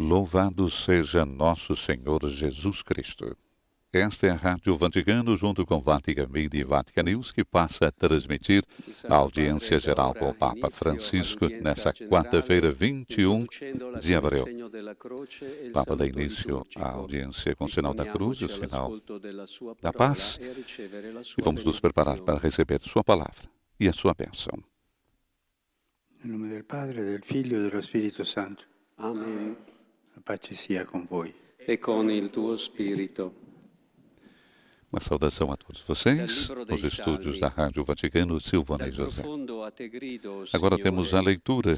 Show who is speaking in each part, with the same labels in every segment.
Speaker 1: Louvado seja nosso Senhor Jesus Cristo. Esta é a Rádio Vaticano, junto com Vatican Media e Vatican News, que passa a transmitir a audiência geral com o Papa Francisco nessa quarta-feira, 21 de abril. O Papa dá início à audiência com o sinal da cruz, o sinal da paz, e vamos nos preparar para receber Sua palavra e a sua bênção.
Speaker 2: Em nome do Padre, do Filho e do Espírito Santo.
Speaker 3: Amen.
Speaker 2: A pace sia con voi.
Speaker 3: E con il tuo spirito.
Speaker 1: Uma saudação a todos vocês, nos estúdios da Rádio Vaticano, Silvana e José. Agora temos a leitura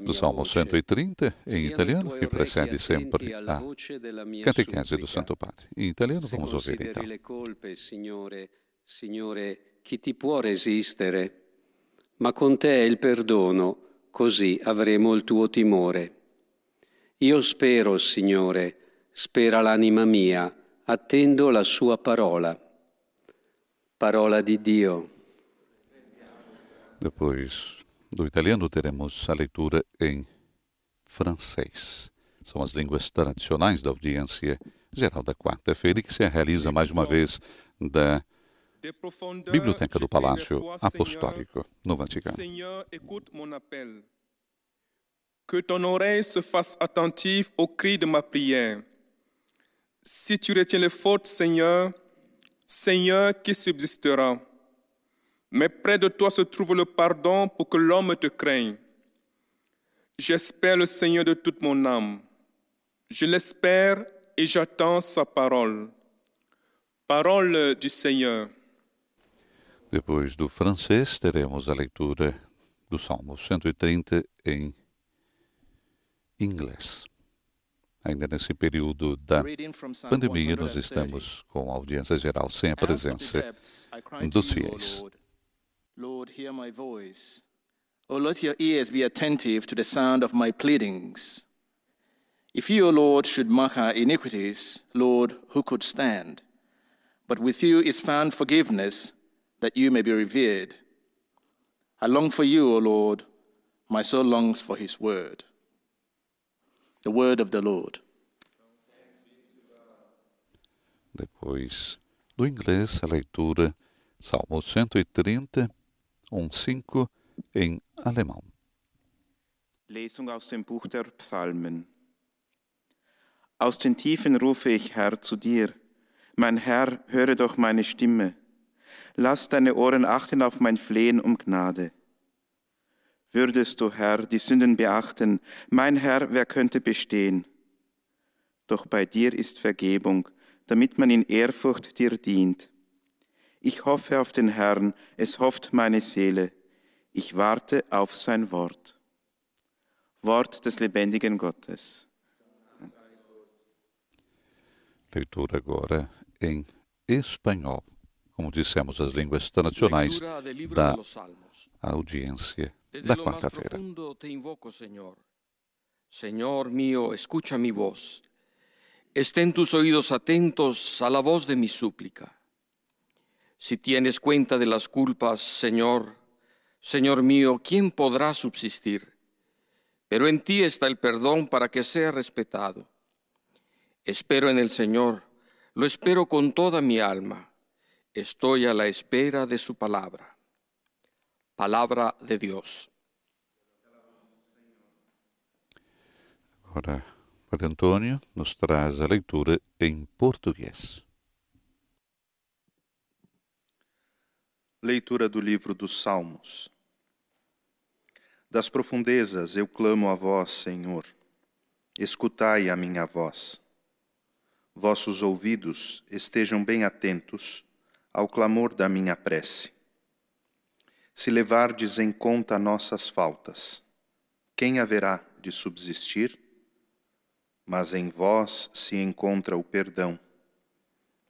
Speaker 1: do Salmo 130, em italiano, que precede sempre a catequese do Santo Padre. Em italiano, vamos ouvir então.
Speaker 3: Signore, chi ti può resistere? Ma con te è il perdono, così avremo il tuo timore. Io spero, Signore, spera l'anima mia, attendo la sua parola. Parola di Dio.
Speaker 1: Depois do italiano, teremos a leitura em francês. São as línguas tradicionais da audiência geral da quarta-feira, que se realiza mais uma vez da Biblioteca do Palácio Apostólico, no Vaticano.
Speaker 4: Que ton oreille se fasse attentive au cri de ma prière. Si tu retiens les fautes, Seigneur, Seigneur, qui subsistera? Mais près de toi se trouve le pardon pour que l'homme te craigne. J'espère le Seigneur de toute mon âme. Je l'espère et j'attends sa parole. Parole du Seigneur.
Speaker 1: Depois do francês, teremos a leitura do Salmo 130 em inglês. Ainda nesse período da pandemia, nós estamos com a audiência geral sem a presença dos fiéis.
Speaker 5: Lord, hear my voice. Oh, let your ears be attentive to the sound of my pleadings. If you, O Lord, should mark our iniquities, Lord, who could stand? But with you is found forgiveness, that you may be revered. I long for you, O Lord, my soul longs for his word. The word of the Lord.
Speaker 1: Depois do inglês, a leitura Salmo 130, 1,5 em alemão.
Speaker 6: Lesung aus dem Buch der Psalmen. Aus den Tiefen rufe ich, Herr, zu dir. Mein Herr, höre doch meine Stimme. Lass deine Ohren achten auf mein Flehen um Gnade. Würdest du, Herr, die Sünden beachten, mein Herr, wer könnte bestehen? Doch bei dir ist Vergebung, damit man in Ehrfurcht dir dient. Ich hoffe auf den Herrn, es hofft meine Seele. Ich warte auf sein Wort. Wort des lebendigen Gottes.
Speaker 1: Leitura agora em espanhol. Como dissemos, as línguas tradicionais da audiência da quarta-feira.
Speaker 7: te invoco, Señor. Señor mío, escucha mi voz. Estén tus oídos atentos a la voz de mi súplica. Si tienes cuenta de las culpas, Señor, Señor mío, ¿quién podrá subsistir? Pero en ti está el perdón para que sea respetado. Espero en el Señor, lo espero con toda mi alma. Estoy a la espera de su palabra. Palabra de Dios.
Speaker 1: Agora, Padre Antônio nos traz a leitura em português.
Speaker 8: Leitura do livro dos Salmos. Das profundezas eu clamo a vós, Senhor. Escutai a minha voz. Vossos ouvidos estejam bem atentos ao clamor da minha prece. Se levardes em conta nossas faltas, quem haverá de subsistir? Mas em vós se encontra o perdão.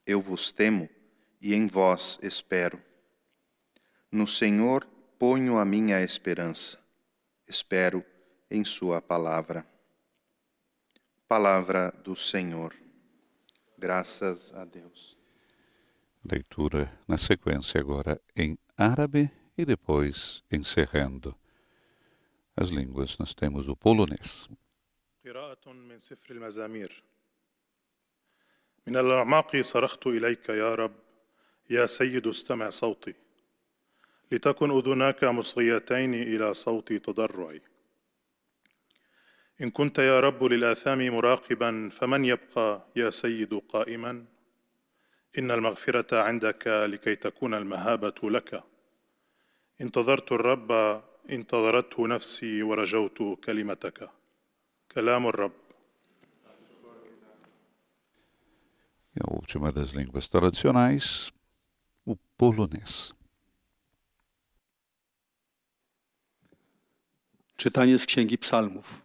Speaker 8: Eu vos temo e em vós espero. No Senhor ponho a minha esperança. Espero em Sua palavra. Palavra do Senhor. Graças a Deus.
Speaker 1: Leitura na sequência agora em árabe e depois encerrando. As línguas. Nós temos o polonês.
Speaker 9: من الأعماق صرخت إليك يا رب يا سيد استمع صوتي. لتكن أذناك مصغيتين إلى صوت تضرعي. إن كنت يا رب للآثام مراقبا فمن يبقى يا سيد قائما؟ إن المغفرة عندك لكي تكون المهابة لك. انتظرت الرب انتظرته نفسي ورجوت كلمتك كلام الرب
Speaker 1: E a última das línguas tradicionais, o polonês.
Speaker 10: Czytanie z Księgi Psalmów.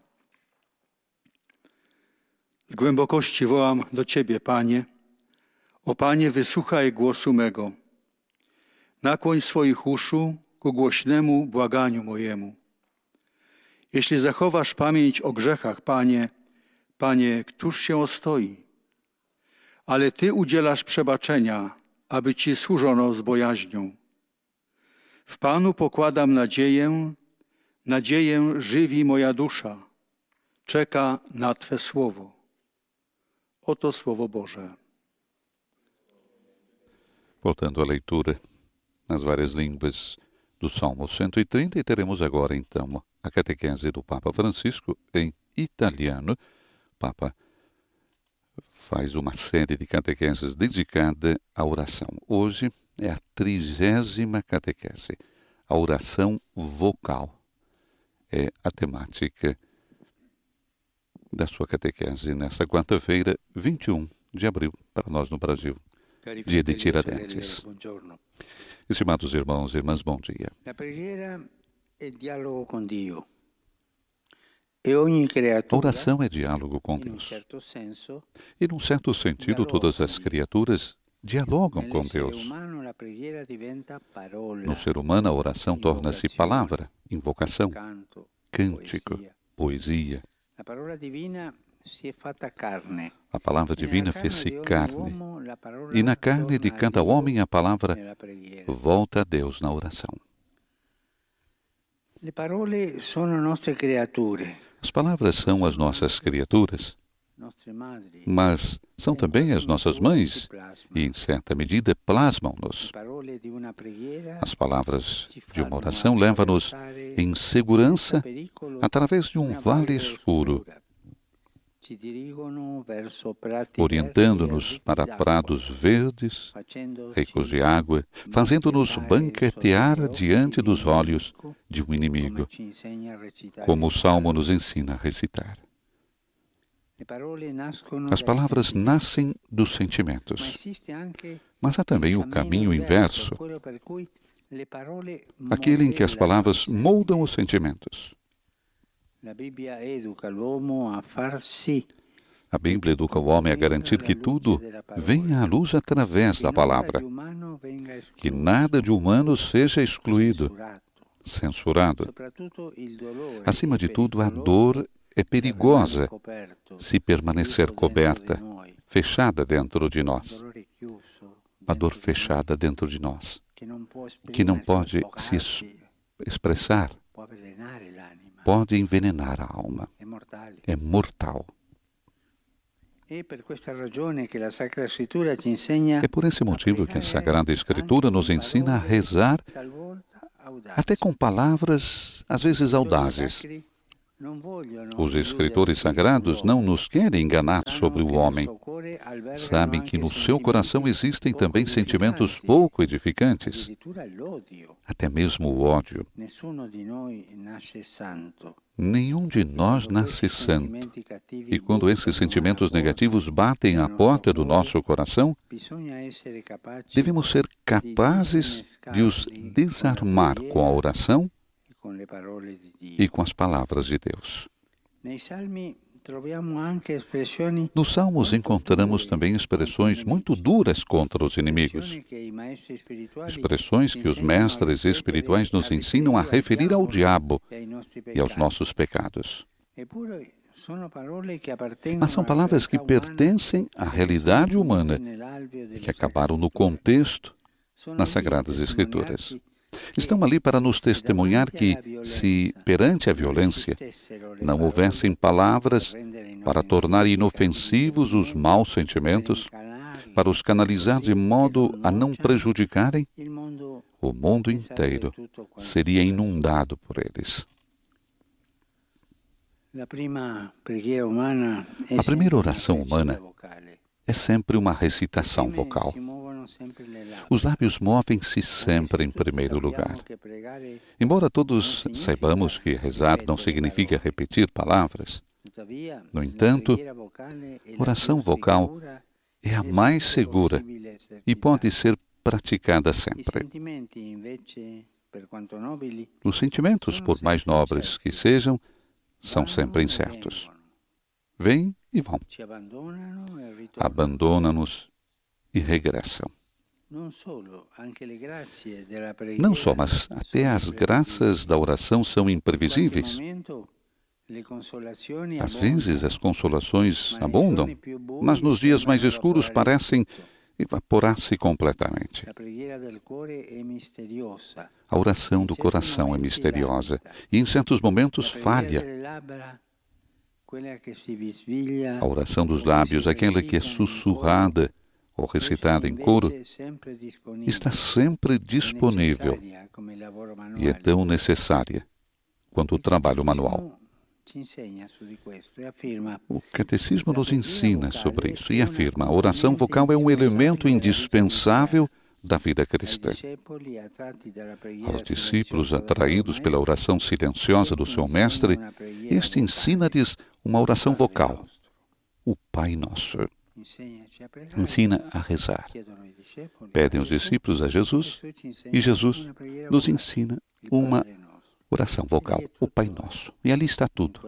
Speaker 10: Z głębokości wołam do Ciebie, Panie. O Panie, wysłuchaj głosu mego. Nakłoń swoich uszu ku głośnemu błaganiu mojemu. Jeśli zachowasz pamięć o grzechach, Panie, Panie, któż się ostoi? Ale Ty udzielasz przebaczenia, aby Ci służono z bojaźnią. W Panu pokładam nadzieję, nadzieję żywi moja dusza. Czeka na Twe słowo. Oto Słowo Boże.
Speaker 1: Voltando à leitura nas várias línguas do Salmo 130, e teremos agora então a catequese do Papa Francisco em italiano. O Papa faz uma série de catequeses dedicada à oração. Hoje é a trigésima catequese, a oração vocal. É a temática da sua catequese nesta quarta-feira, 21 de abril, para nós no Brasil, dia de Tiradentes. Estimados irmãos e irmãs, bom dia.
Speaker 2: Ogni
Speaker 1: A oração é diálogo com Deus. E, num certo sentido, todas as criaturas dialogam com Deus. No ser humano, a oração torna-se palavra, invocação, cântico,
Speaker 2: poesia.
Speaker 1: A palavra divina fez-se carne. E na carne de cada homem a palavra volta a Deus na oração. As palavras são as nossas criaturas, mas são também as nossas mães. e, em certa medida, plasmam-nos. As palavras de uma oração levam-nos em segurança através de um vale escuro, orientando-nos para prados verdes, ricos de água, fazendo-nos banquetear diante dos olhos de um inimigo, como o Salmo nos ensina a recitar. As palavras nascem dos sentimentos, mas há também o caminho inverso, aquele em que as palavras moldam os sentimentos.
Speaker 2: La Bibbia educa l'uomo a
Speaker 1: Bíblia educa o homem a garantir que tudo venha à luz através da palavra, que nada de humano seja excluído, censurado. Acima de tudo, a dor é perigosa se permanecer coberta, fechada dentro de nós. A dor fechada dentro de nós, que não pode se expressar, pode envenenar a alma. É mortal.
Speaker 2: Ci insegna
Speaker 1: É por esse motivo que a Sagrada Escritura nos ensina a rezar até com palavras, às vezes audazes. Os escritores sagrados não nos querem enganar sobre o homem. Sabem que no seu coração existem também sentimentos pouco edificantes, até mesmo o ódio. Nenhum de nós nasce santo. E quando esses sentimentos negativos batem à porta do nosso coração, devemos ser capazes de os desarmar com a oração
Speaker 2: e
Speaker 1: com as palavras de Deus. Nos Salmos encontramos também expressões muito duras contra os inimigos. Expressões que os mestres espirituais nos ensinam a referir ao diabo
Speaker 2: e
Speaker 1: aos nossos pecados. Mas são palavras que pertencem à realidade humana e que acabaram no contexto nas Sagradas Escrituras. Estão ali para nos testemunhar que, se perante a violência não houvessem palavras para tornar inofensivos os maus sentimentos, para os canalizar de modo a não prejudicarem, o mundo inteiro seria inundado por eles. A primeira oração humana é sempre uma recitação vocal. Os lábios movem-se sempre em primeiro lugar. Embora todos saibamos que rezar não significa repetir palavras, no entanto, oração vocal é a mais segura e pode ser praticada sempre. Os sentimentos, por mais nobres que sejam, são sempre incertos. Vêm e vão. Abandonam-nos e regressam. Não só, mas até as graças da oração são imprevisíveis. Às vezes as consolações abundam, mas nos dias mais escuros parecem evaporar-se completamente. A oração do coração é misteriosa e, em certos momentos, falha. A oração dos lábios, aquela que é sussurrada ou recitada em coro, está sempre disponível e é tão necessária quanto o trabalho manual. O catecismo nos ensina sobre isso e afirma: a oração vocal é um elemento indispensável da vida cristã. Aos discípulos atraídos pela oração silenciosa do seu mestre, este ensina-lhes uma oração vocal, o Pai Nosso. Ensina a rezar. Pedem os discípulos a Jesus e Jesus nos ensina uma oração vocal, o Pai Nosso. E ali está tudo,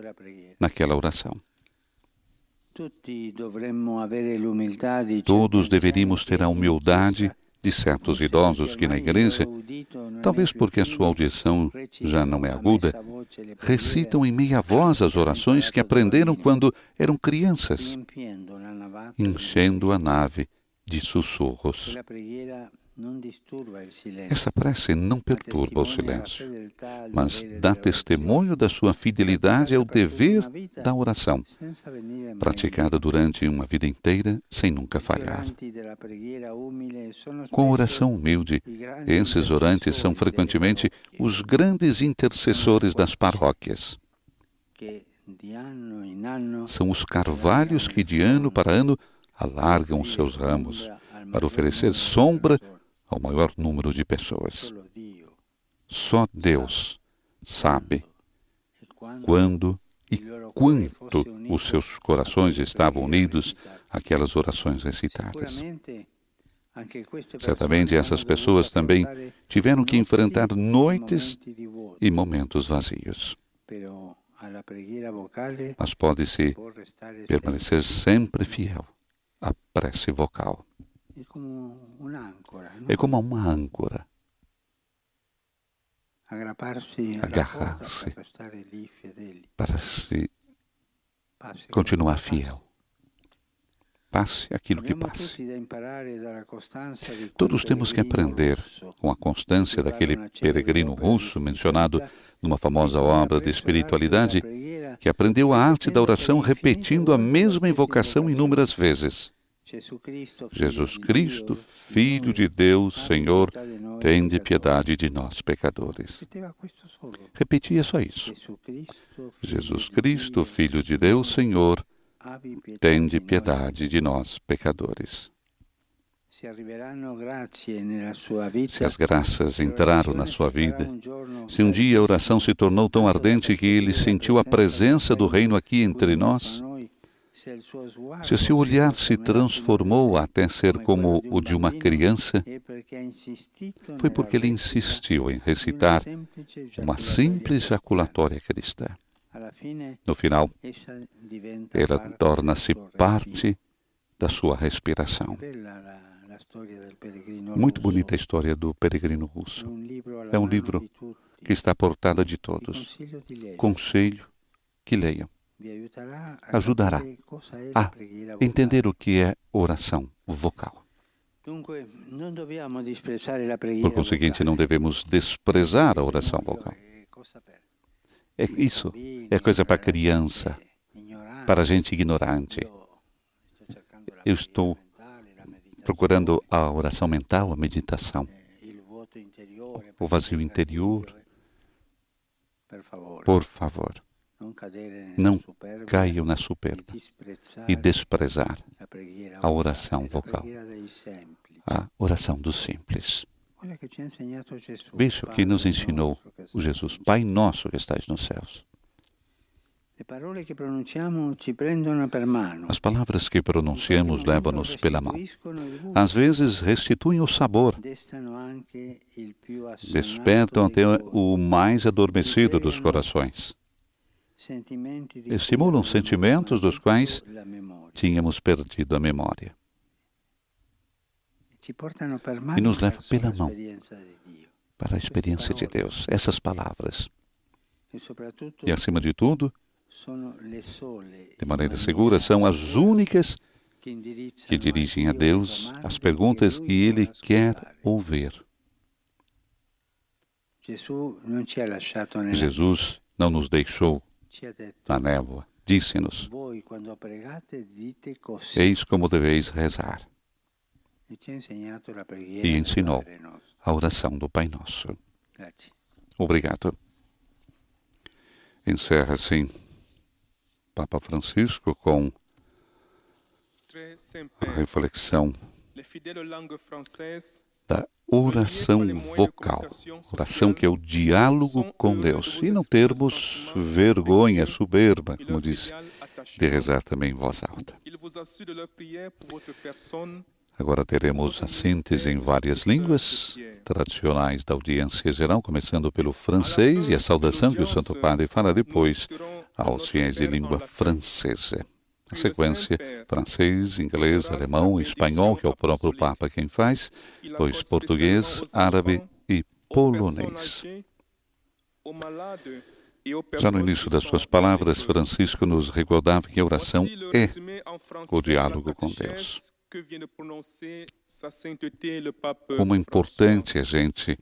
Speaker 1: naquela oração. Todos deveríamos ter a humildade de certos idosos que na igreja, talvez porque a sua audição já não é aguda, recitam em meia voz as orações que aprenderam quando eram crianças, enchendo a nave de sussurros. Essa prece não perturba o silêncio, mas dá testemunho da sua fidelidade ao dever da oração, praticada durante uma vida inteira sem nunca falhar. Com a oração humilde, esses orantes são frequentemente os grandes intercessores das paróquias. São os carvalhos que de ano para ano alargam seus ramos para oferecer sombra ao maior número de pessoas. Só Deus sabe quando e quanto os seus corações estavam unidos àquelas orações recitadas. Certamente essas pessoas também tiveram que enfrentar noites e momentos vazios. Mas pode-se permanecer sempre fiel à prece vocal. É como uma âncora. Agarrar-se para se continuar fiel. Passe aquilo que passe. Todos temos que aprender com a constância daquele peregrino russo mencionado numa famosa obra de espiritualidade, que aprendeu a arte da oração repetindo a mesma invocação inúmeras vezes. Jesus Cristo, Filho de Deus, Senhor, tende piedade de nós, pecadores. Repetia só isso. Jesus Cristo, Filho de Deus, Senhor, tende piedade de nós, pecadores. Se as graças entraram na sua vida, se um dia a oração se tornou tão ardente que ele sentiu a presença do reino aqui entre nós, se seu olhar se transformou até ser como o de uma criança, foi porque ele insistiu em recitar uma simples jaculatória cristã. No final, ela torna-se parte da sua respiração. Muito bonita a história do peregrino russo. É um livro que está à portada de todos. Conselho que leiam ajudará a entender o que é oração vocal. Por conseguinte, não devemos desprezar a oração vocal. É isso, é coisa para criança, para gente ignorante. Eu estou procurando a oração mental, a meditação, o vazio interior. Por favor, não caiam na soberba e desprezar a oração vocal, a oração dos simples. Veja o que nos ensinou o Jesus, Pai nosso que estás nos céus. As palavras que pronunciamos levam-nos pela mão. Às vezes restituem o sabor, despertam até o mais adormecido dos corações, estimulam sentimentos dos quais tínhamos perdido a memória e nos levam pela mão para a experiência de Deus. Essas palavras. E, acima de tudo, de maneira segura, são as únicas que dirigem a Deus as perguntas que Ele quer ouvir. Jesus não nos deixou na névoa. Disse-nos: Eis como deveis rezar. E ensinou a oração do Pai Nosso. Obrigado. Encerra assim Papa Francisco com a reflexão da oração vocal, oração que é o diálogo com Deus, e não termos vergonha soberba, como disse, de rezar também em voz alta. Agora teremos a síntese em várias línguas tradicionais da audiência geral, começando pelo francês e a saudação que o Santo Padre fará depois aos fiéis de língua francesa. A sequência, francês, inglês, alemão espanhol, que é o próprio Papa quem faz, depois português, árabe e polonês. Já no início das suas palavras, Francisco nos recordava que a oração é o diálogo com Deus. Como importante a gente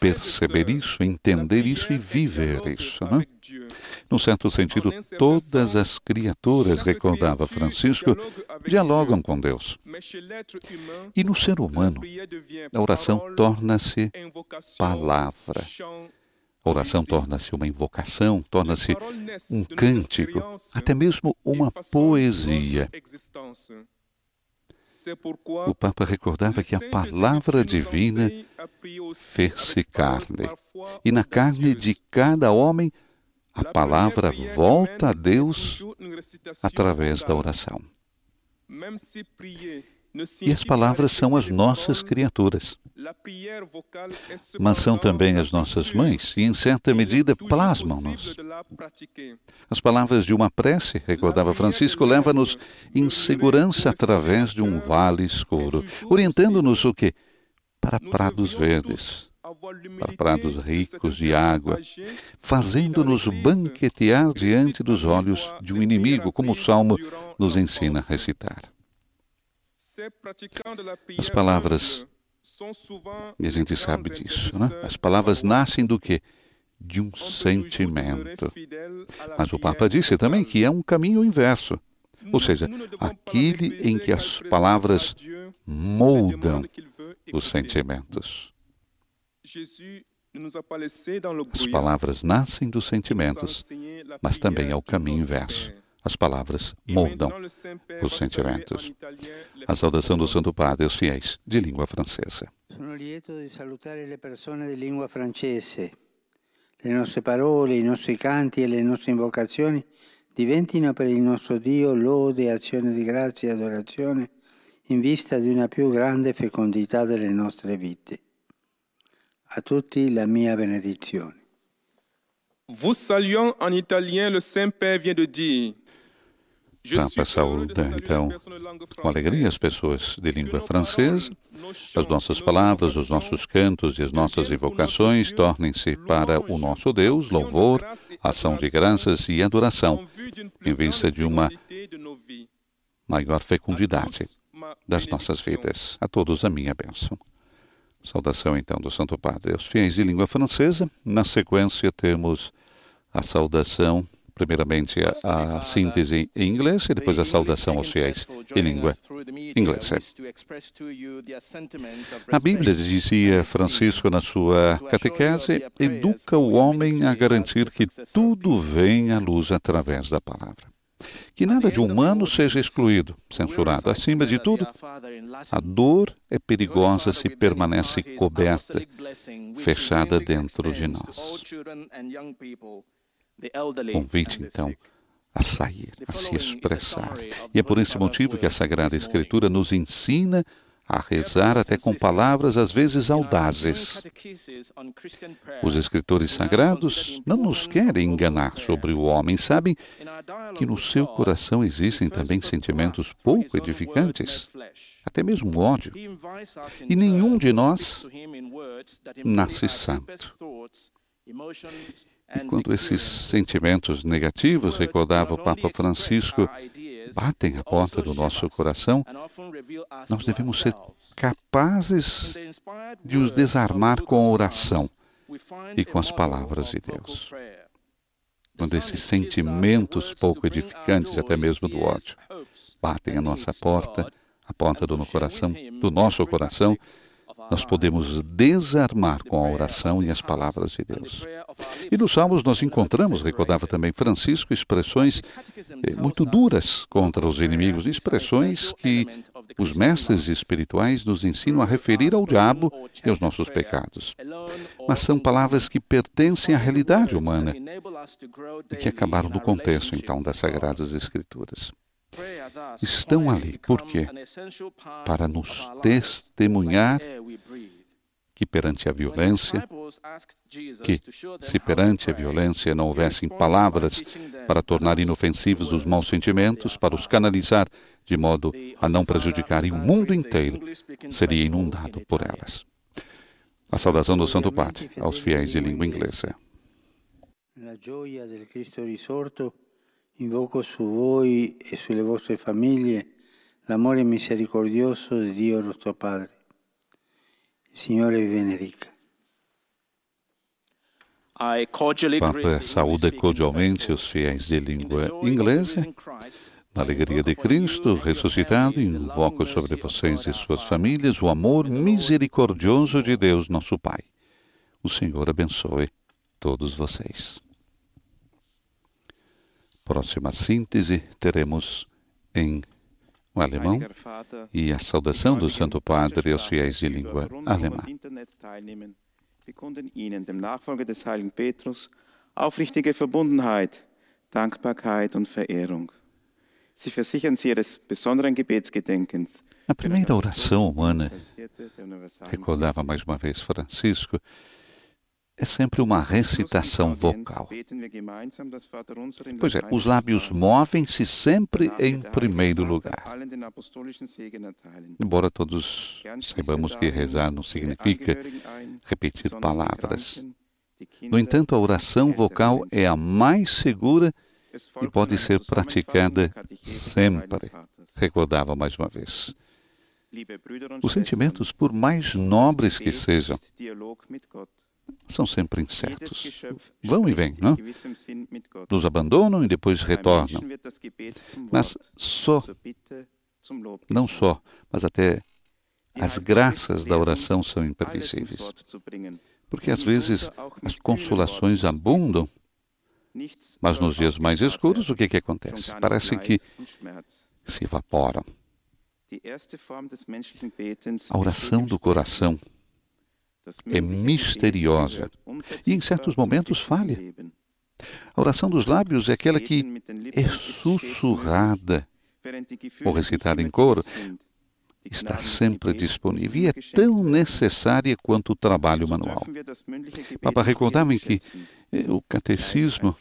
Speaker 1: perceber isso, entender isso e viver isso. Né? Num certo sentido, todas as criaturas, recordava Francisco, dialogam com Deus. E no ser humano, a oração torna-se palavra. A oração torna-se uma invocação, torna-se um cântico, até mesmo uma poesia. O Papa recordava que a palavra divina fez-se carne, e na carne de cada homem a palavra volta a Deus através da oração. E as palavras são as nossas criaturas, mas são também as nossas mães, e em certa medida plasmam-nos. As palavras de uma prece, recordava Francisco, levam-nos em segurança através de um vale escuro, orientando-nos o que? Para prados verdes, para prados ricos de água, fazendo-nos banquetear diante dos olhos de um inimigo, como o Salmo nos ensina a recitar. As palavras, e a gente sabe disso, né? As palavras nascem do quê? De um sentimento. Mas o Papa disse também que é um caminho inverso. Ou seja, aquele em que as palavras moldam os sentimentos. As palavras nascem dos sentimentos, mas também é o caminho inverso. As palavras moldam os sentimentos. A saudação do Santo Padre aos fiéis de língua francesa.
Speaker 2: Sono lieto di salutare le persone di lingua francese. Le nostre parole, i nostri canti e le nostre invocazioni diventino per il nostro Dio lode, azione di grazia e adorazione in vista di una più grande fecondità delle nostre vite. A tutti la mia benedizione.
Speaker 4: Vous saluons en italien, le Saint-Père vient de dire
Speaker 1: Papa saúda, então, com alegria as pessoas de língua francesa. As nossas palavras, os nossos cantos e as nossas invocações tornem-se para o nosso Deus louvor, ação de graças e adoração, em vista de uma maior fecundidade das nossas vidas. A todos a minha bênção. Saudação então do Santo Padre aos fiéis de língua francesa. Na sequência temos a saudação, primeiramente a, a síntese em inglês e depois a saudação aos fiéis em língua inglesa. A Bíblia dizia Francisco na sua catequese, educa o homem a garantir que tudo vem à luz através da palavra. Que nada de humano seja excluído, censurado. Acima de tudo, a dor é perigosa se permanece coberta, fechada dentro de nós. Convite, então, a sair, a se expressar. E é por esse motivo que a Sagrada Escritura nos ensina a rezar até com palavras às vezes audazes. Os escritores sagrados não nos querem enganar sobre o homem, sabem que no seu coração existem também sentimentos pouco edificantes, até mesmo ódio. E nenhum de nós nasce santo. E quando esses sentimentos negativos, recordava o Papa Francisco, batem à porta do nosso coração, nós devemos ser capazes de os desarmar com a oração e com as palavras de Deus. Quando esses sentimentos pouco edificantes, até mesmo do ódio, batem à nossa porta, a porta do, coração, do nosso coração, nós podemos desarmar com a oração e as palavras de Deus. E nos Salmos nós encontramos, recordava também Francisco, expressões eh, muito duras contra os inimigos, expressões que os mestres espirituais nos ensinam a referir ao diabo e aos nossos pecados. Mas são palavras que pertencem à realidade humana e que acabaram no contexto, então, das Sagradas Escrituras estão ali. Por quê? Para nos testemunhar que perante a violência, que se perante a violência não houvessem palavras para tornar inofensivos os maus sentimentos, para os canalizar de modo a não prejudicarem o mundo inteiro, seria inundado por elas. A saudação do Santo Padre aos fiéis de língua inglesa.
Speaker 2: La gioia del Cristo risorto Invoco su voi e sulle vostre famiglie l'amore misericordioso di Dio nostro Padre. Signore vi benedica.
Speaker 1: Papa saúda cordialmente os fiéis de língua inglesa. Na alegria de Cristo ressuscitado, invoco sobre vocês e suas famílias o amor misericordioso de Deus, nosso Pai. O Senhor abençoe todos vocês. Próxima síntese teremos em alemão e a saudação do Santo Padre aos fiéis de língua alemã.
Speaker 6: Aufrichtige Verbundenheit, Dankbarkeit und Verehrung. Sie versichern ihres besonderen Gebetsgedenkens.
Speaker 1: Na primeira oração humana, recordava mais uma vez Francisco, é sempre uma recitação vocal. Pois é, os lábios movem-se sempre em primeiro lugar. Embora todos saibamos que rezar não significa repetir palavras. No entanto, a oração vocal é a mais segura e pode ser praticada sempre. Recordava mais uma vez. Os sentimentos, por mais nobres que sejam, são sempre incertos. Vão e vêm, não? Nos abandonam e depois retornam. Mas só, não só, mas até as graças da oração são imprevisíveis. Porque às vezes as consolações abundam, mas nos dias mais escuros o que, que acontece? Parece que se evaporam. A oração do coração é misteriosa. E, em certos momentos, falha. A oração dos lábios é aquela que é sussurrada. Ou recitada em coro, está sempre disponível e é tão necessária quanto o trabalho manual. Papa recordava que eh, o catecismo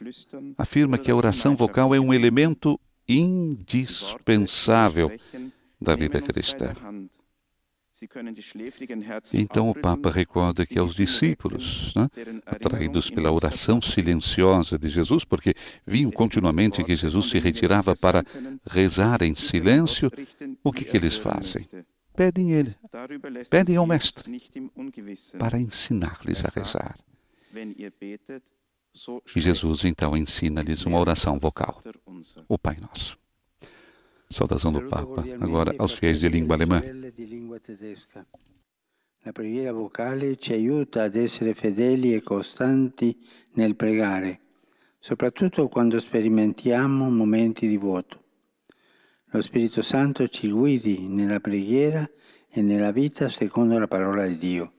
Speaker 1: afirma que a oração vocal é um elemento indispensável da vida cristã. Então o Papa recorda que aos discípulos, né, atraídos pela oração silenciosa de Jesus, porque viam continuamente que Jesus se retirava para rezar em silêncio, o que, que eles fazem? Pedem ele, pedem ao Mestre para ensinar-lhes a rezar. E Jesus então ensina-lhes uma oração vocal, o Pai Nosso. Saudação do Papa, agora aos fiéis de língua alemã.
Speaker 2: La preghiera vocale ci aiuta ad essere fedeli e costanti nel pregare, soprattutto quando sperimentiamo momenti di vuoto. Lo Spirito Santo ci guidi nella preghiera e nella vita secondo la parola di Dio.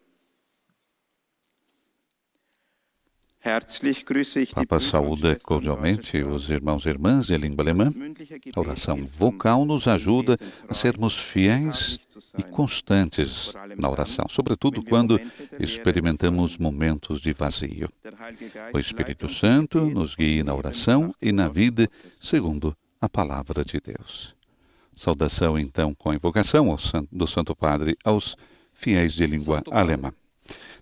Speaker 1: Papa saúda cordialmente os irmãos e irmãs de língua alemã. A oração vocal nos ajuda a sermos fiéis e constantes na oração, sobretudo quando experimentamos momentos de vazio. O Espírito Santo nos guia na oração e na vida segundo a palavra de Deus. Saudação, então, com a invocação do Santo Padre aos fiéis de língua alemã.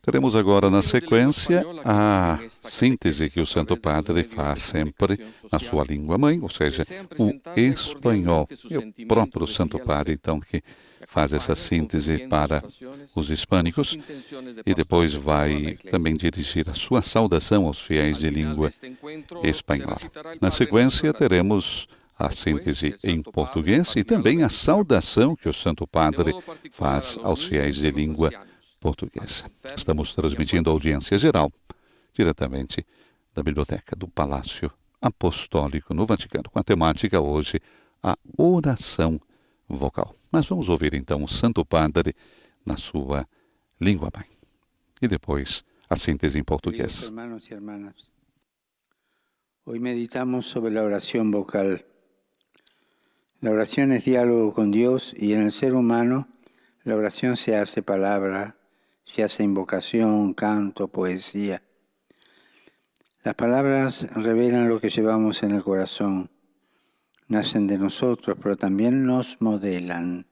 Speaker 1: Teremos agora, na sequência, a síntese que o Santo Padre faz sempre na sua língua mãe, ou seja, o espanhol. E o próprio Santo Padre, então, que faz essa síntese para os hispânicos e depois vai também dirigir a sua saudação aos fiéis de língua espanhola. Na sequência, teremos a síntese em português e também a saudação que o Santo Padre faz aos fiéis de língua portuguesa. Estamos transmitindo audiência geral diretamente da Biblioteca do Palácio Apostólico no Vaticano, com a temática hoje a oração vocal. Mas vamos ouvir então o Santo Padre na sua língua mãe. E depois a síntese em português.
Speaker 2: Hermanos y hermanas, hoy meditamos sobre la oración vocal. La oración es diálogo con Dios y en el ser humano la oración se hace palabra, se hace invocación, canto, poesía. Las palabras revelan lo que llevamos en el corazón, nacen de nosotros, pero también nos modelan.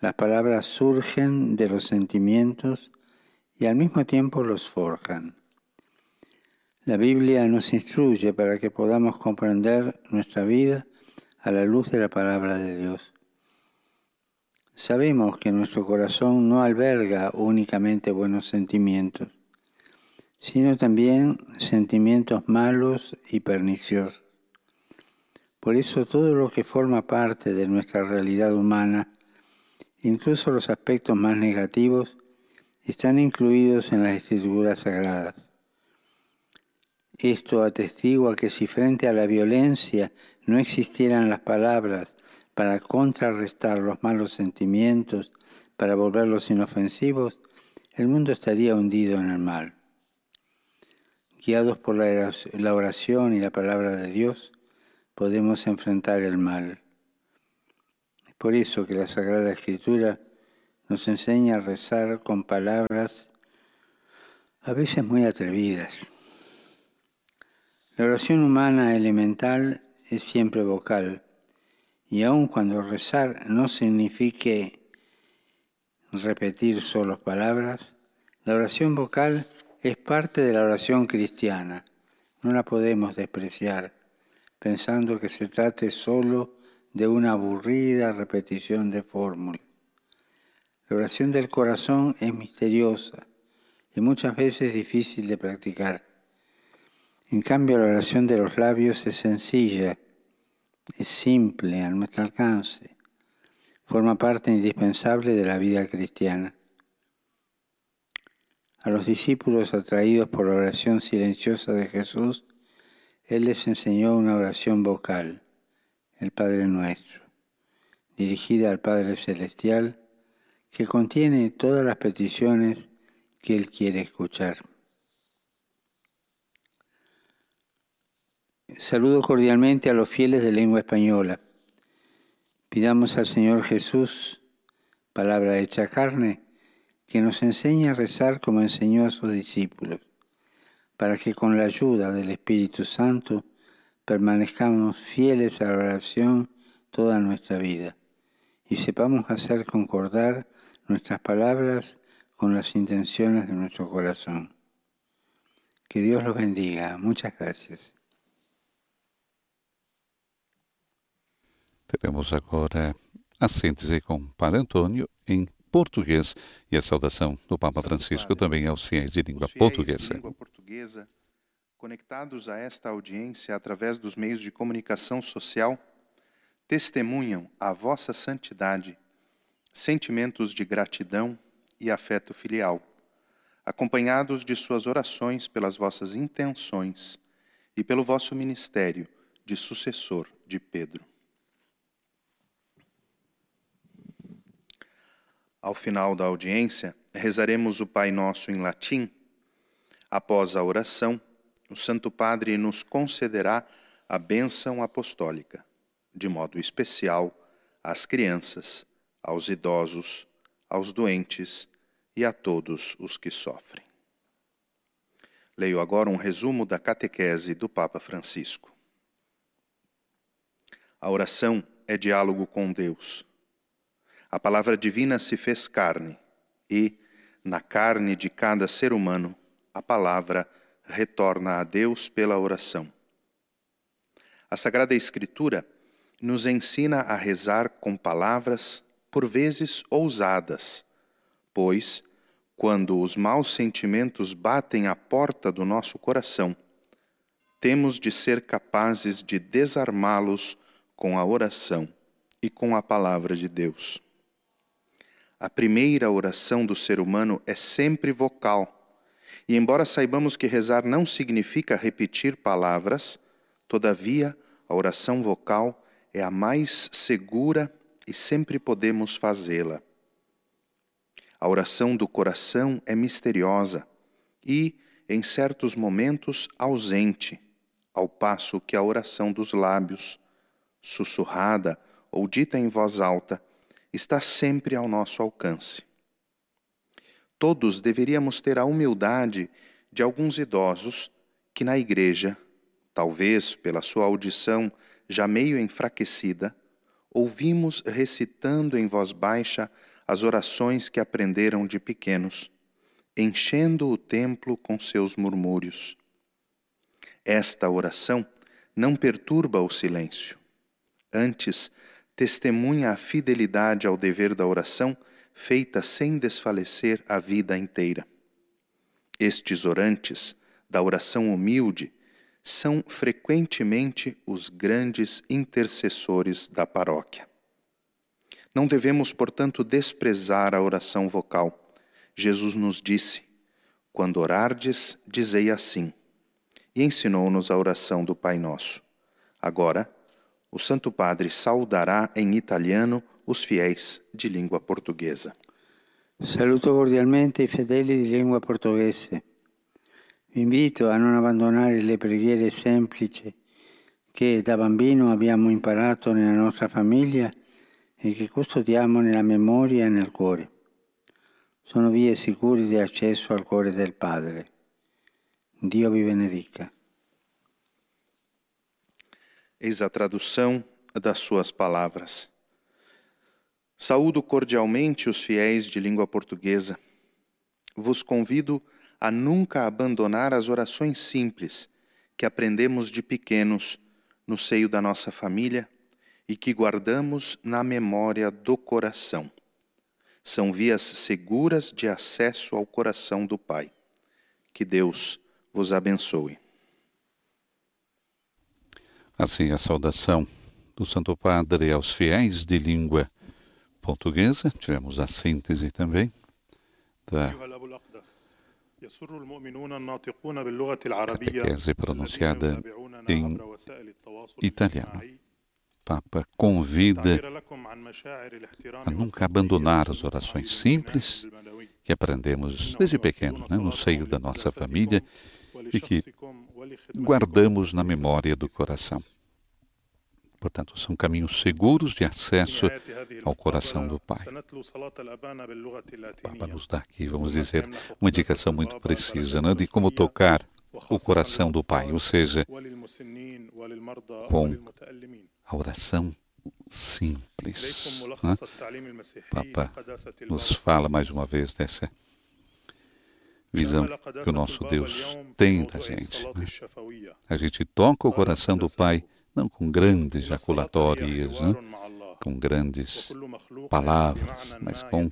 Speaker 2: Las palabras surgen de los sentimientos y al mismo tiempo los forjan. La Biblia nos instruye para que podamos comprender nuestra vida a la luz de la palabra de Dios. Sabemos que nuestro corazón no alberga únicamente buenos sentimientos, sino también sentimientos malos y perniciosos. Por eso todo lo que forma parte de nuestra realidad humana, incluso los aspectos más negativos, están incluidos en las escrituras sagradas. Esto atestigua que si frente a la violencia no existieran las palabras para contrarrestar los malos sentimientos, para volverlos inofensivos, el mundo estaría hundido en el mal. Guiados por la oración y la palabra de Dios, podemos enfrentar el mal. Es por eso que la Sagrada Escritura nos enseña a rezar con palabras a veces muy atrevidas. La oración humana elemental es siempre vocal y aun cuando rezar no signifique repetir solo palabras, la oración vocal es parte de la oración cristiana. No la podemos despreciar pensando que se trate solo de una aburrida repetición de fórmulas. La oración del corazón es misteriosa y muchas veces difícil de practicar. En cambio, la oración de los labios es sencilla es simple a nuestro alcance, forma parte indispensable de la vida cristiana. A los discípulos atraídos por la oración silenciosa de Jesús, Él les enseñó una oración vocal, el Padre Nuestro, dirigida al Padre Celestial, que contiene todas las peticiones que Él quiere escuchar. Saludo cordialmente a los fieles de lengua española. Pidamos al Señor Jesús, palabra hecha carne, que nos enseñe a rezar como enseñó a sus discípulos, para que con la ayuda del Espíritu Santo permanezcamos fieles a la oración toda nuestra vida y sepamos hacer concordar nuestras palabras con las intenciones de nuestro corazón. Que Dios los bendiga. Muchas gracias.
Speaker 1: Teremos agora a síntese com o Padre Antônio em português e a saudação do Papa Francisco também aos fiéis de língua portuguesa.
Speaker 8: língua portuguesa, conectados a esta audiência através dos meios de comunicação social, testemunham a vossa santidade, sentimentos de gratidão e afeto filial, acompanhados de suas orações pelas vossas intenções e pelo vosso ministério de sucessor de Pedro. Ao final da audiência, rezaremos o Pai Nosso em latim. Após a oração, o Santo Padre nos concederá a bênção apostólica, de modo especial às crianças, aos idosos, aos doentes e a todos os que sofrem. Leio agora um resumo da catequese do Papa Francisco. A oração é diálogo com Deus a palavra divina se fez carne e, na carne de cada ser humano, a palavra retorna a Deus pela oração. A Sagrada Escritura nos ensina a rezar com palavras, por vezes ousadas, pois, quando os maus sentimentos batem à porta do nosso coração, temos de ser capazes de desarmá-los com a oração e com a palavra de Deus. A primeira oração do ser humano é sempre vocal. E embora saibamos que rezar não significa repetir palavras, todavia a oração vocal é a mais segura e sempre podemos fazê-la. A oração do coração é misteriosa e, em certos momentos, ausente, ao passo que a oração dos lábios, sussurrada ou dita em voz alta, está sempre ao nosso alcance. Todos deveríamos ter a humildade de alguns idosos que na igreja, talvez pela sua audição já meio enfraquecida, ouvimos recitando em voz baixa as orações que aprenderam de pequenos, enchendo o templo com seus murmúrios. Esta oração não perturba o silêncio. Antes, testemunha a fidelidade ao dever da oração, feita sem desfalecer a vida inteira. Estes orantes da oração humilde são frequentemente os grandes intercessores da paróquia. Não devemos, portanto, desprezar a oração vocal. Jesus nos disse: Quando orardes, dizei assim. E ensinou-nos a oração do Pai Nosso. Agora, o Santo Padre saudará em italiano os fiéis de língua portuguesa.
Speaker 2: Saluto cordialmente i fedeli di lingua portoghese. Vi invito a non abbandonare le preghiere semplici che da bambino abbiamo imparato nella nostra famiglia e che custodiamo nella memoria e nel cuore. Sono vie sicure di accesso al cuore del Padre. Dio vi benedica.
Speaker 8: Eis a tradução das suas palavras. Saúdo cordialmente os fiéis de língua portuguesa. Vos convido a nunca abandonar as orações simples que aprendemos de pequenos no seio da nossa família e que guardamos na memória do coração. São vias seguras de acesso ao coração do Pai. Que Deus vos abençoe.
Speaker 1: Assim, a saudação do Santo Padre aos fiéis de língua portuguesa. Tivemos a síntese também da catequese pronunciada em italiano. Papa convida a nunca abandonar as orações simples que aprendemos desde pequeno, né, no seio da nossa família e que guardamos na memória do coração. Portanto, são caminhos seguros de acesso ao coração do Pai. O Papa nos dá aqui, vamos dizer, uma indicação muito precisa né, de como tocar o coração do Pai, ou seja, com a oração simples. Né? Papa nos fala mais uma vez dessa visão que o nosso Deus tem da gente. Né? A gente toca o coração do Pai não com grandes jaculatórias, né? com grandes palavras, mas com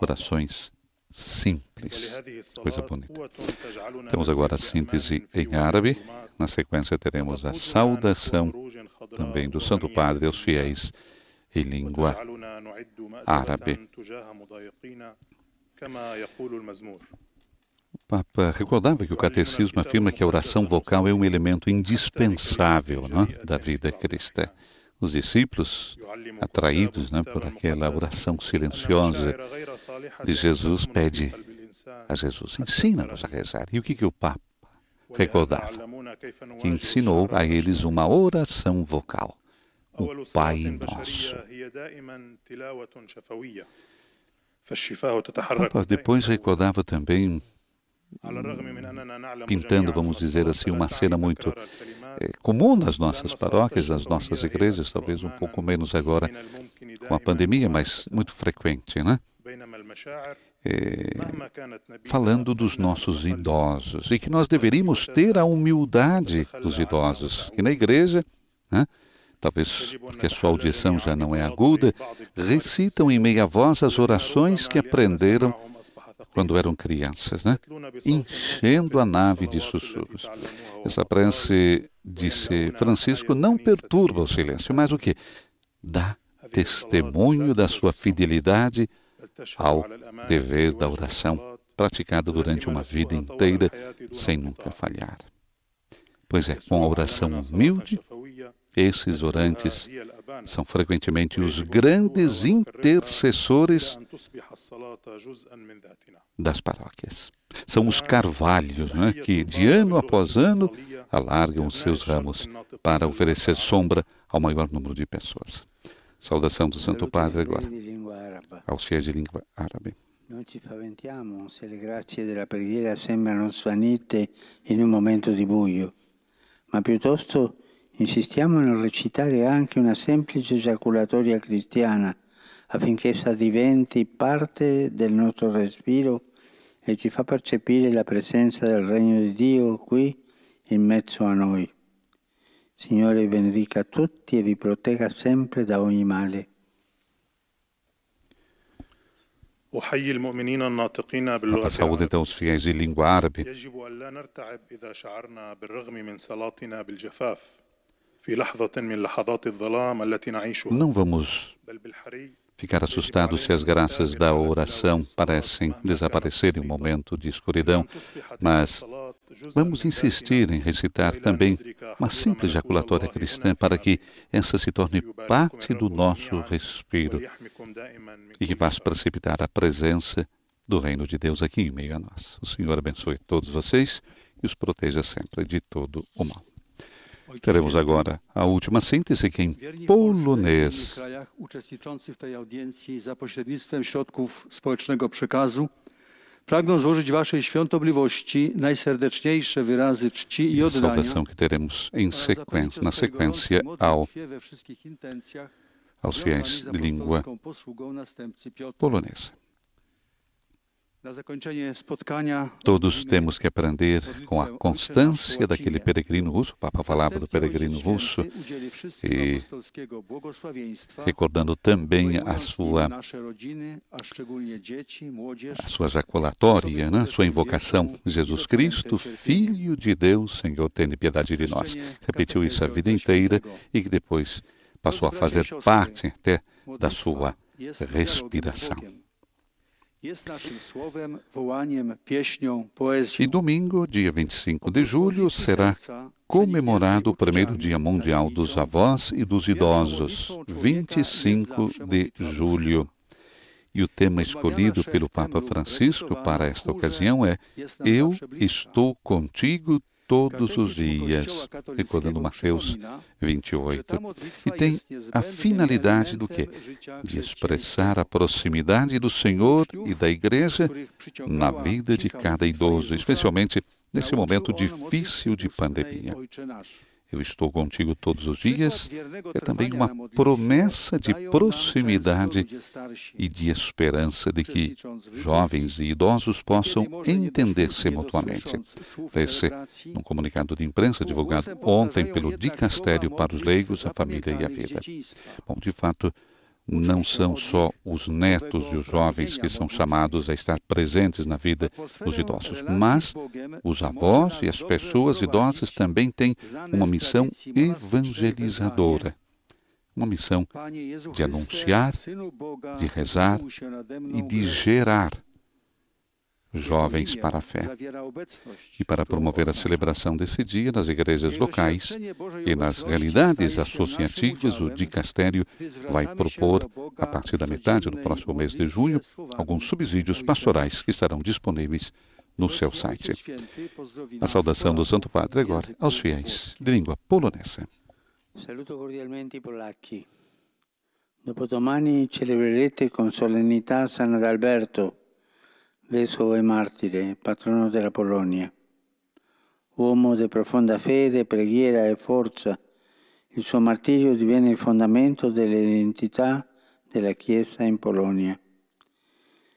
Speaker 1: orações simples. Coisa bonita. Temos agora a síntese em árabe. Na sequência, teremos a saudação também do Santo Padre aos fiéis em língua árabe. Papa recordava que o catecismo afirma que a oração vocal é um elemento indispensável né, da vida cristã. Os discípulos, atraídos né, por aquela oração silenciosa de Jesus, pede a Jesus: ensina-nos a rezar. E o que, que o Papa recordava? Que ensinou a eles uma oração vocal, o Pai Nosso. O Papa depois recordava também pintando, vamos dizer assim, uma cena muito é, comum nas nossas paróquias, nas nossas igrejas, talvez um pouco menos agora com a pandemia, mas muito frequente, né? É, falando dos nossos idosos e que nós deveríamos ter a humildade dos idosos, que na igreja, né, talvez porque a sua audição já não é aguda, recitam em meia voz as orações que aprenderam quando eram crianças, né? enchendo a nave de sussurros. Essa prece, disse Francisco, não perturba o silêncio, mas o que? Dá testemunho da sua fidelidade ao dever da oração, praticado durante uma vida inteira, sem nunca falhar. Pois é, com a oração humilde, esses orantes são frequentemente os grandes intercessores das paróquias. São os carvalhos né, que, de ano após ano, alargam os seus ramos para oferecer sombra ao maior número de pessoas. Saudação do Santo Padre agora, aos fiéis de língua árabe.
Speaker 2: Non ci spaventiamo se le grazie della preghiera sembrano svanite in un momento di buio, ma piuttosto Insistiamo nel recitare anche una semplice giaculatoria cristiana affinché essa diventi parte del nostro respiro e ci fa percepire la presenza del Regno di Dio qui in mezzo a noi. Signore benedica tutti e vi protegga sempre da ogni male.
Speaker 1: La saúde então os fiéis em língua árabe. Não vamos ficar assustados se as graças da oração parecem desaparecer em um momento de escuridão, mas vamos insistir em recitar também uma simples jaculatória cristã para que essa se torne parte do nosso respiro e que faça precipitar a presença do reino de Deus aqui em meio a nós. O Senhor abençoe todos vocês e os proteja sempre de todo o mal. Teremos agora a última síntese que em polonês.
Speaker 10: Pragną złożyć Waszej świątobliwości najserdeczniejsze wyrazy czci i oddania.
Speaker 1: Saudação que teremos em sequência, na sequência ao, aos fiéis de língua polonesa. Todos temos que aprender com a constância daquele peregrino russo. O Papa falava do peregrino russo e recordando também a sua a sua jaculatória, né? sua invocação. Jesus Cristo, Filho de Deus, Senhor, tenha piedade de nós. Repetiu isso a vida inteira e que depois passou a fazer parte até da sua respiração. E domingo, dia 25 de julho, será comemorado o primeiro Dia Mundial dos Avós e dos Idosos, 25 de julho. E o tema escolhido pelo Papa Francisco para esta ocasião é Eu estou contigo todos os dias, recordando Mateus 28. E tem a finalidade do quê? De expressar a proximidade do Senhor e da Igreja na vida de cada idoso, especialmente nesse momento difícil de pandemia. Eu estou contigo todos os dias, é também uma promessa de proximidade e de esperança de que jovens e idosos possam entender-se mutuamente. Esse, num comunicado de imprensa divulgado ontem pelo Dicastério para os Leigos, a Família e a Vida. Bom, de fato, não são só os netos e os jovens que são chamados a estar presentes na vida dos idosos, mas os avós e as pessoas idosas também têm uma missão evangelizadora. Uma missão de anunciar, de rezar e de gerar jovens para a fé. E para promover a celebração desse dia nas igrejas locais e nas realidades associativas, o Dicastério vai propor, a partir da metade do próximo mês de junho, alguns subsídios pastorais que estarão disponíveis no seu site. A saudação do Santo Padre agora aos fiéis de língua polonesa.
Speaker 2: Saluto cordialmente i polacchi. Dopodomani celebrerete con solennità San Adalberto, vescovo e martire, patrono della Polonia. Uomo di profonda fede, preghiera e forza, il suo martirio diviene il fondamento dell'identità della Chiesa in Polonia.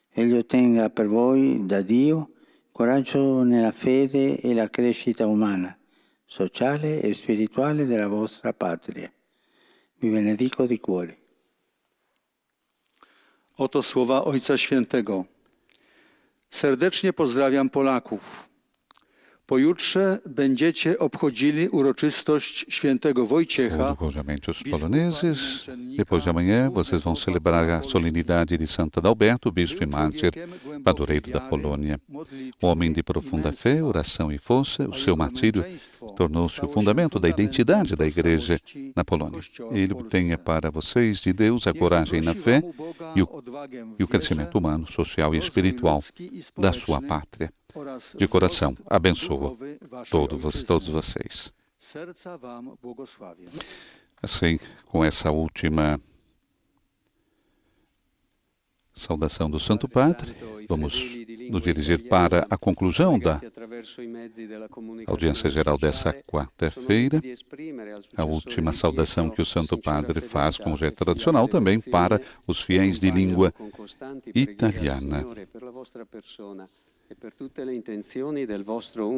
Speaker 2: Egli ottenga per voi da Dio coraggio nella fede e la crescita umana, sociale e spirituale della vostra patria. Vi benedico di cuore.
Speaker 10: Oto słowa Ojca Świętego. Serdecznie pozdrawiam Polaków. Pojutrze będziecie obchodzili uroczystość świętego Wojciecha.
Speaker 1: Os poloneses, depois de amanhã, vocês vão celebrar a solenidade de Santo Adalberto, bispo e mártir, padroeiro da Polônia. Homem de profunda fé, oração e força, o seu martírio tornou-se o fundamento da identidade da igreja na Polônia. Ele tenha para vocês de Deus a coragem na fé e o, e o crescimento humano, social e espiritual da sua pátria de coração abençoa todos, todos vocês. Assim, com essa última saudação do Santo Padre, vamos nos dirigir para a conclusão da audiência geral dessa quarta-feira, a última saudação que o Santo Padre faz, como já é tradicional, também para os fiéis de língua italiana.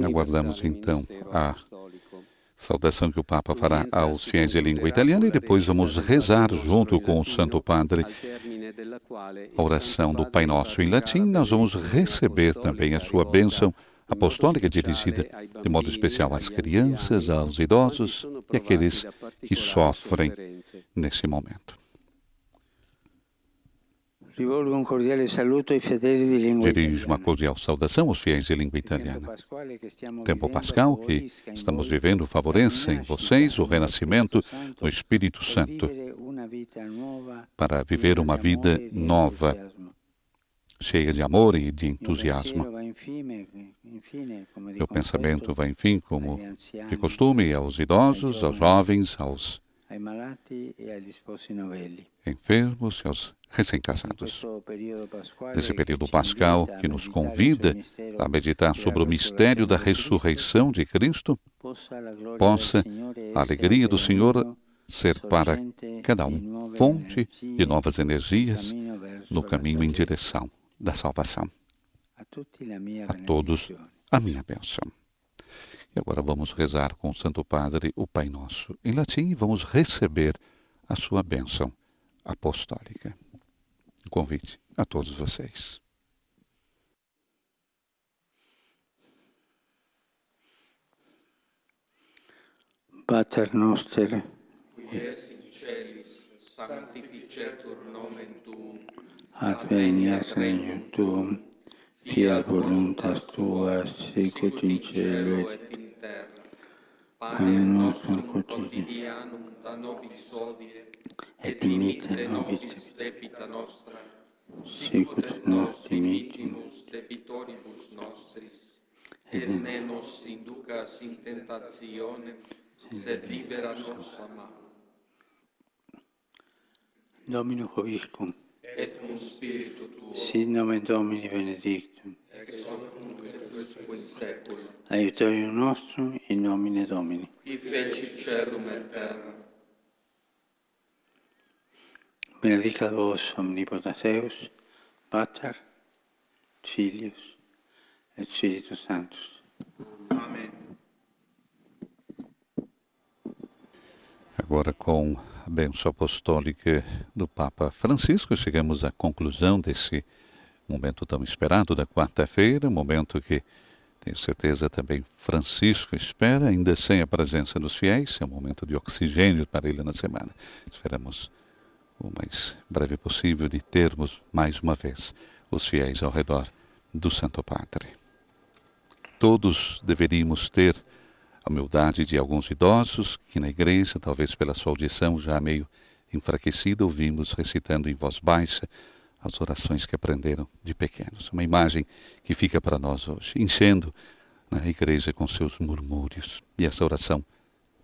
Speaker 1: Aguardamos então a saudação que o Papa fará aos fiéis de língua italiana e depois vamos rezar junto com o Santo Padre a oração do Pai Nosso em latim. Nós vamos receber também a sua bênção apostólica dirigida de modo especial às crianças, aos idosos e àqueles que sofrem nesse momento. Dirijo uma cordial saudação aos fiéis de língua italiana. Tempo pascal que estamos vivendo favorece em vocês o renascimento do Espírito Santo para viver uma vida nova, cheia de amor e de entusiasmo. Meu pensamento vai, enfim, como de costume, aos idosos, aos jovens, aos enfermos e aos recém-casados. Nesse período pascal que nos convida a meditar sobre o mistério da ressurreição de Cristo, possa a alegria do Senhor ser para cada um fonte de novas energias no caminho em direção da salvação. A todos a minha bênção. E agora vamos rezar com o Santo Padre o Pai Nosso em latim e vamos receber a sua bênção apostólica. Um convite a todos vocês.
Speaker 2: Pater noster,
Speaker 7: qui es in celis, sanctificetur nomen tuum,
Speaker 2: adveniat regnum tuum, fiat voluntas tua, sicut in cielo et. Panem nostrum quotidianum,
Speaker 7: quotidianum da nobis hodie,
Speaker 2: et dimitte nobis
Speaker 7: debita nostra,
Speaker 2: sicut nos dimittimus
Speaker 7: debitoribus nostris,
Speaker 2: et
Speaker 7: ne nos inducas in tentationem, sed libera nos a malo.
Speaker 2: Domino Hoviscum,
Speaker 7: Et cum spiritu tuo,
Speaker 2: sit nomen Domini benedictum,
Speaker 7: ex hoc nunc et usque
Speaker 2: in nomine Domini.
Speaker 7: qui feci celum et terra.
Speaker 2: Benedicat vos omnipotens Deus, Pater, Filius et Spiritus Sanctus.
Speaker 8: Amém.
Speaker 1: Agora, com a bênção apostólica do Papa Francisco, chegamos à conclusão desse momento tão esperado da quarta-feira, momento que tenho certeza também Francisco espera, ainda sem a presença dos fiéis, é um momento de oxigênio para ele na semana. Esperamos o mais breve possível de termos mais uma vez os fiéis ao redor do Santo Padre. Todos deveríamos ter a humildade de alguns idosos que na igreja, talvez pela sua audição já meio enfraquecida, ouvimos recitando em voz baixa as orações que aprenderam de pequenos. Uma imagem que fica para nós hoje, enchendo a igreja com seus murmúrios. E essa oração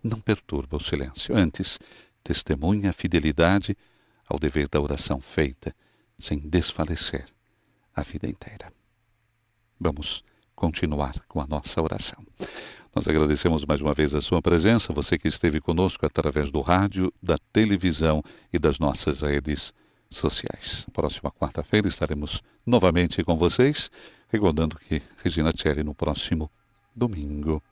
Speaker 1: não perturba o silêncio, antes testemunha a fidelidade ao dever da oração feita, sem desfalecer a vida inteira. Vamos continuar com a nossa oração. Nós agradecemos mais uma vez a sua presença, você que esteve conosco através do rádio, da televisão e das nossas redes sociais. Próxima quarta-feira estaremos novamente com vocês, recordando que Regina Tcheri no próximo domingo,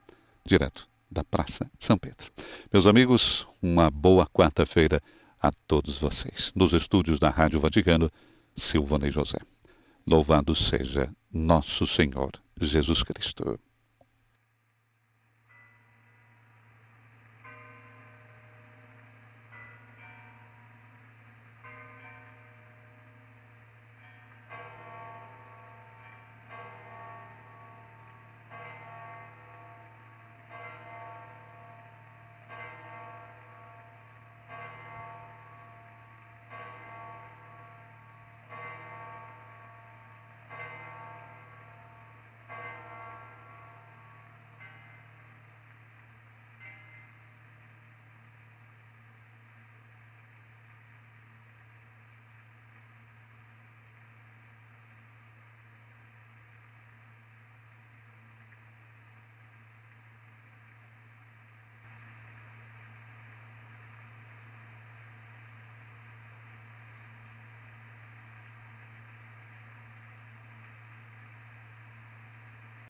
Speaker 1: direto da Praça São Pedro. Meus amigos, uma boa quarta-feira a todos vocês. Nos estúdios da Rádio Vaticano, Silvana e José. Louvado seja nosso Senhor Jesus Cristo.